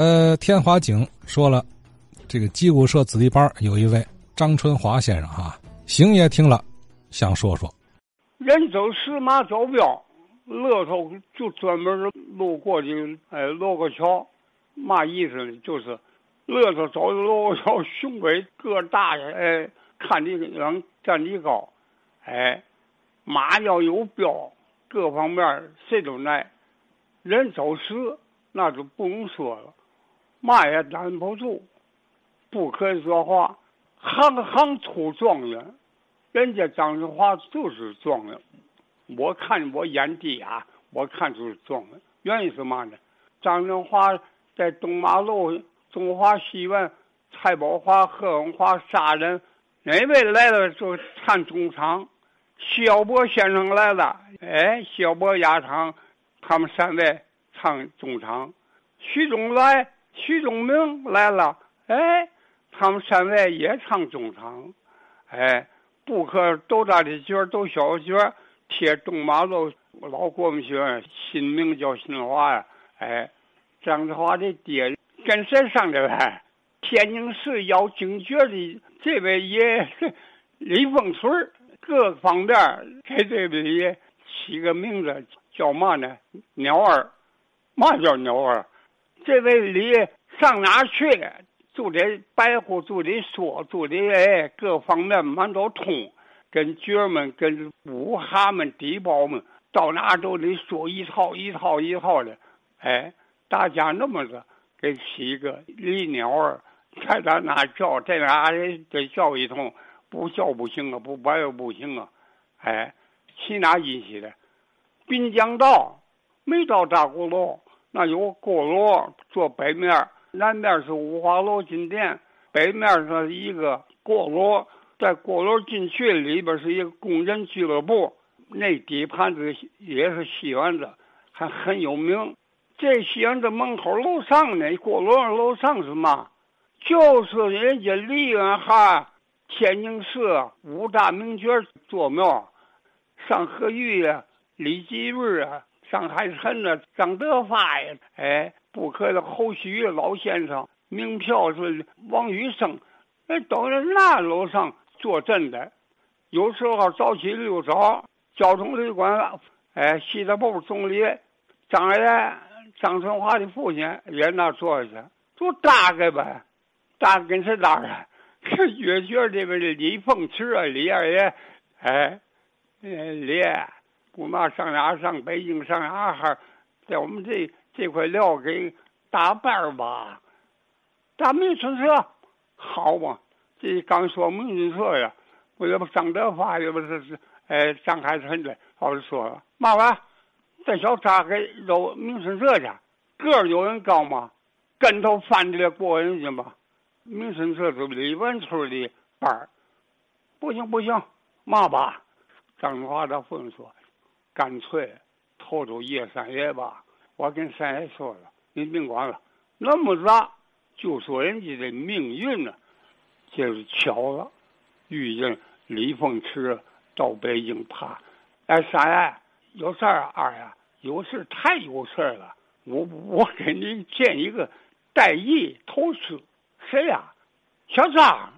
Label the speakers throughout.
Speaker 1: 呃，天华景说了，这个吉古社子弟班有一位张春华先生哈，邢爷听了，想说说，
Speaker 2: 人走石马走镖，乐头就专门路过去，哎，落个桥，嘛意思呢？就是乐头走路桥，雄伟个大，哎，看你能，站你高，哎，马要有标，各方面谁都来，人走石那就不用说了。嘛也拦不住，不可以说话，行行出状元，人家张春华就是状元。我看我眼底啊，我看出是状元。原因是嘛呢？张春华在东马路、中华戏院、蔡宝华、贺文华杀人，哪位来了就唱中场。萧伯先生来了，哎，萧伯压场，他们三位唱中场。徐忠来。徐忠明来了，哎，他们三位也唱中唱，哎，不可都大的角都小角贴东马路老国民学院新名叫新华呀，哎，张志华的爹跟谁上的来？天津市要京角的这位爷 李凤春各方面给这位爷起个名字叫嘛呢？鸟儿，嘛叫鸟儿？这位李上哪去了？就得白话，就得说，就得哎，各方面满都通。跟角们、跟武哈们、地包们，到哪都得说一套一套一套的。哎，大家那么着给起一个李鸟儿，在咱哪叫，在哪得叫一通，不叫不行啊，不白又不行啊。哎，去哪引起的？滨江道没到大鼓楼。那有个锅炉坐北面，南面是五花楼金殿，北面是一个锅炉，在锅炉进去里边是一个工人俱乐部，那底盘子也是戏园子，还很有名。这戏园子门口楼上呢，锅炉楼上是嘛？就是人家李元哈天津市五大名角坐庙，上河玉呀，李继瑞啊。张海臣呐？张德发呀？哎，不可的侯旭老先生，名票是王玉生，哎，都在那楼上坐镇的。有时候早起溜早，交通旅馆，哎，西大部总理张爷张春华的父亲也那坐去，就大概呗，大概跟谁大啊？越觉这边的李凤池啊，李二爷，哎，李。不嘛上哪上北京上哪哈，在我们这这块料给打扮吧，打明春社好嘛？这刚说明春社呀，我这不张德发也不是是哎张海春的，好说了，嘛玩这小扎给到明春社去，个儿有人高吗？跟头翻的过人家吗？明春社是李文村的班儿，不行不行，嘛吧？张华的父亲说。干脆偷偷叶三爷吧，我跟三爷说了，你别管了。那么着，就说人家的命运呢，就是巧了，遇见李凤池到北京爬。哎，三爷有事儿啊？二爷有事太有事了。我我给你建一个带义投师，谁呀？小张，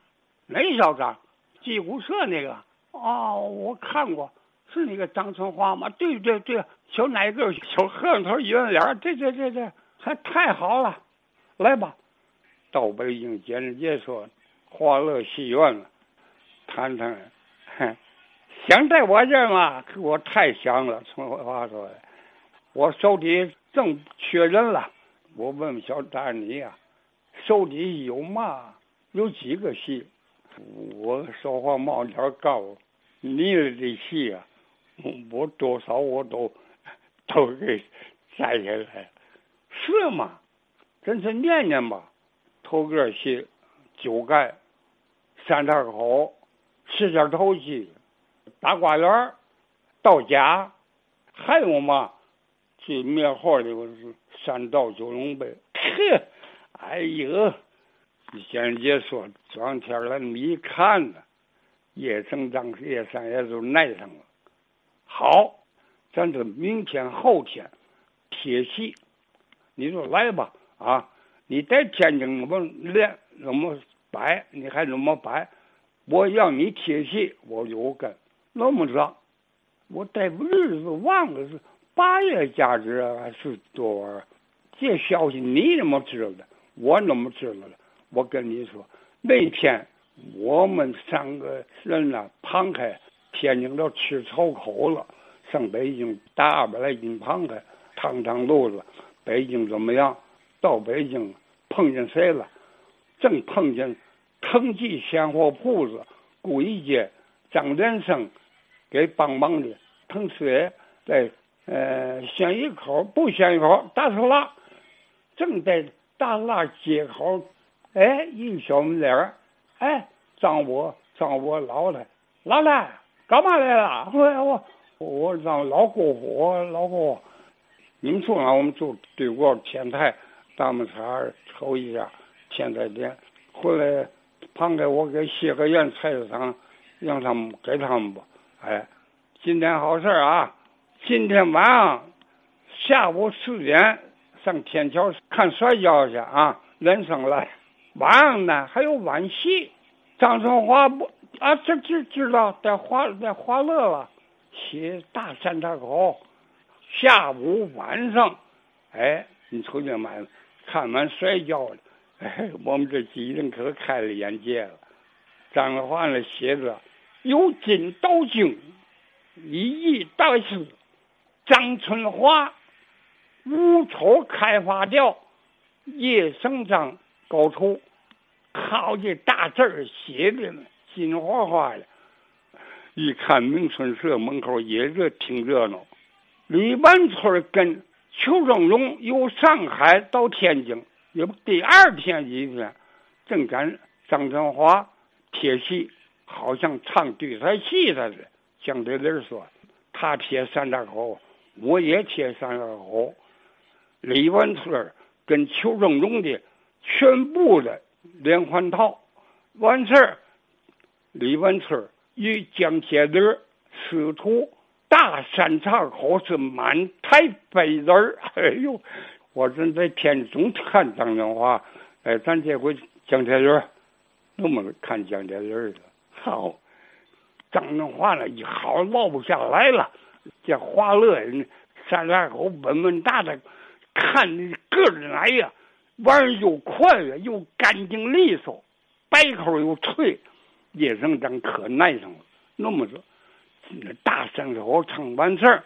Speaker 2: 哪小张？吉古社那个。哦，我看过。是那个张春华吗？对对对，小奶个，小和尚头，圆脸，对对对对，还太好了。来吧，到北京见人家说华乐戏院了，谈谈。哼想在我这儿嘛？可我太想了。春华说，我手里正缺人了。我问问小丹你呀，手里有嘛？有几个戏？我说话冒点高你的戏啊。我多少我都 都给摘下来，是吗？真是念念吧。头个戏，九盖，三岔口，十件头戏，大瓜园，到家，还有嘛？最灭号的我是三道九龙背。呵，哎呦！仙姐说，这两天来你一看呢，叶成章、叶三爷都耐上了。好，咱这明天后天贴戏，你说来吧啊！你在天津怎么练怎么白，你还怎么白，我要你铁西，我有根那么着，我待日子忘了是八月佳日还是多少？这消息你怎么知道的？我怎么知道的？我跟你说，那天我们三个人呢，胖开天津都吃草口了，上北京打二百来斤胖开，趟趟路子。北京怎么样？到北京碰见谁了？正碰见腾记鲜货铺子顾一街张连生给帮忙的，腾谁在呃鲜一口不鲜一口大石拉。正在大拉街口，哎，一小门脸儿，哎，张我张我老了老了干嘛来了？我我我让老姑父老姑，你们说啊，我们就对过天台大木茶瞅一下天台店，回来旁给我给谢个愿菜市场，让他们给他们吧。哎，今天好事啊！今天晚上下午四点。上天桥看摔跤去啊！人生来，晚上呢还有晚戏。张春华不啊，这知知道在华在华乐了，写大山岔口。下午晚上，哎，你瞅见没？看完摔跤了，哎，我们这几人可开了眼界了。张春华那写着：“由金刀经，一艺大师，张春华。”无愁开发掉，叶生长高处，靠这大字儿写的呢，金花花的。一看明春社门口也热挺热闹。李万村跟邱正荣由上海到天津，也不第二天一天，正赶张春华贴戏，好像唱对台戏似的。蒋德林说：“他贴三岔口，我也贴三岔口。”李文村跟邱正荣的全部的连环套完事儿，李文村与江铁林师徒大山岔口是满台飞人儿。哎呦，我正在天中看张振华，哎，咱这回江铁林那么看江铁林的，好，张振华呢一好落不下来了，这华乐人山岔口稳稳当的。看个人来呀，玩儿又快呀，又干净利索，白口又脆，叶生长可耐上了。那么着，那大山口唱完事儿，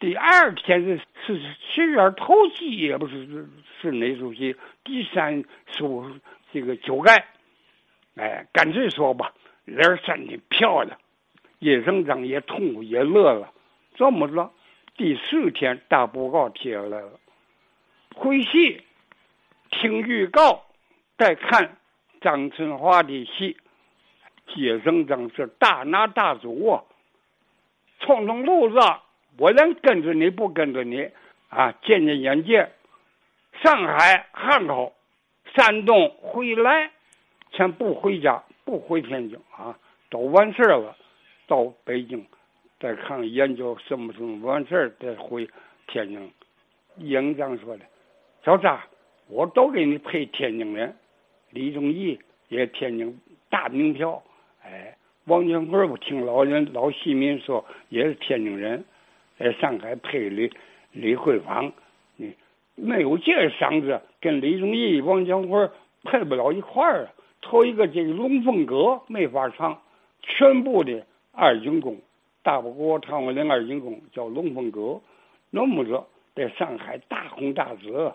Speaker 2: 第二天是是十月头七也不是是是哪出戏？第三出这个酒盖，哎，干脆说吧，脸山的漂亮，叶生长也痛苦也乐了。这么着，第四天大布告贴下来了。回戏，听预告，再看张春华的戏。接生张是大拿大主啊，闯闯路子，我能跟着你不跟着你啊？见见眼界。上海、汉口、山东回来，先不回家，不回天津啊，都完事了，到北京再看研究什么什么完事再回天津。营长说的。小张，我都给你配天津人，李宗义也天津大名票，哎，王金贵我听老人老戏迷说也是天津人，在上海配李李慧芳，你没有这嗓子，跟李宗义、王金贵配不了一块儿啊。头一个这个龙凤阁没法唱，全部的二进宫，大不过唱过两二进宫叫龙凤阁，那么着在上海大红大紫。